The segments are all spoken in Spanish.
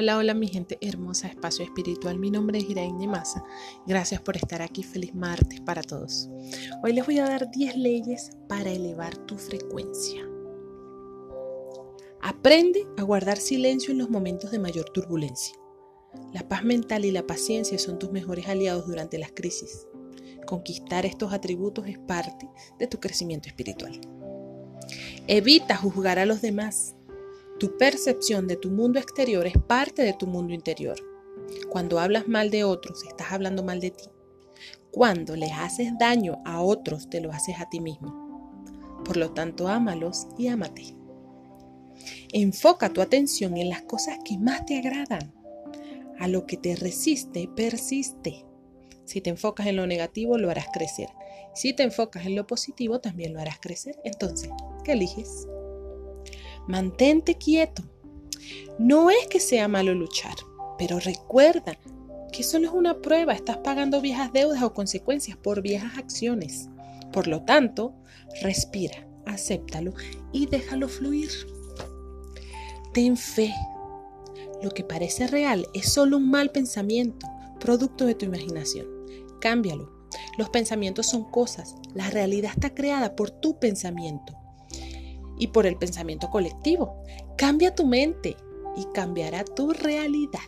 Hola, hola mi gente hermosa, espacio espiritual. Mi nombre es Iraín Massa. Gracias por estar aquí. Feliz martes para todos. Hoy les voy a dar 10 leyes para elevar tu frecuencia. Aprende a guardar silencio en los momentos de mayor turbulencia. La paz mental y la paciencia son tus mejores aliados durante las crisis. Conquistar estos atributos es parte de tu crecimiento espiritual. Evita juzgar a los demás tu percepción de tu mundo exterior es parte de tu mundo interior. Cuando hablas mal de otros, estás hablando mal de ti. Cuando les haces daño a otros, te lo haces a ti mismo. Por lo tanto, ámalos y ámate. Enfoca tu atención en las cosas que más te agradan. A lo que te resiste, persiste. Si te enfocas en lo negativo, lo harás crecer. Si te enfocas en lo positivo, también lo harás crecer. Entonces, ¿qué eliges? Mantente quieto. No es que sea malo luchar, pero recuerda que eso no es una prueba, estás pagando viejas deudas o consecuencias por viejas acciones. Por lo tanto, respira, acéptalo y déjalo fluir. Ten fe. Lo que parece real es solo un mal pensamiento, producto de tu imaginación. Cámbialo. Los pensamientos son cosas, la realidad está creada por tu pensamiento y por el pensamiento colectivo. Cambia tu mente y cambiará tu realidad.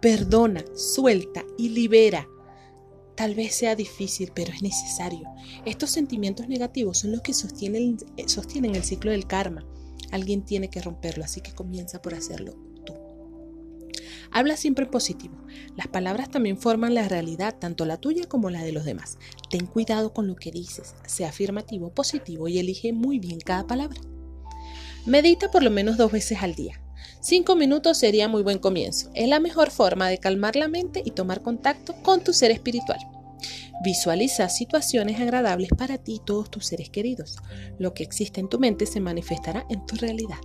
Perdona, suelta y libera. Tal vez sea difícil, pero es necesario. Estos sentimientos negativos son los que sostienen, sostienen el ciclo del karma. Alguien tiene que romperlo, así que comienza por hacerlo Habla siempre en positivo. Las palabras también forman la realidad, tanto la tuya como la de los demás. Ten cuidado con lo que dices, sea afirmativo, positivo y elige muy bien cada palabra. Medita por lo menos dos veces al día. Cinco minutos sería muy buen comienzo. Es la mejor forma de calmar la mente y tomar contacto con tu ser espiritual. Visualiza situaciones agradables para ti y todos tus seres queridos. Lo que existe en tu mente se manifestará en tu realidad.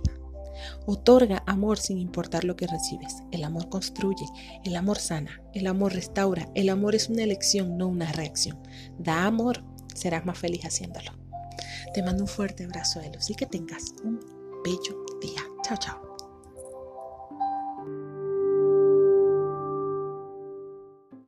Otorga amor sin importar lo que recibes. El amor construye, el amor sana, el amor restaura. El amor es una elección, no una reacción. Da amor, serás más feliz haciéndolo. Te mando un fuerte abrazo de luz y que tengas un bello día. Chao, chao.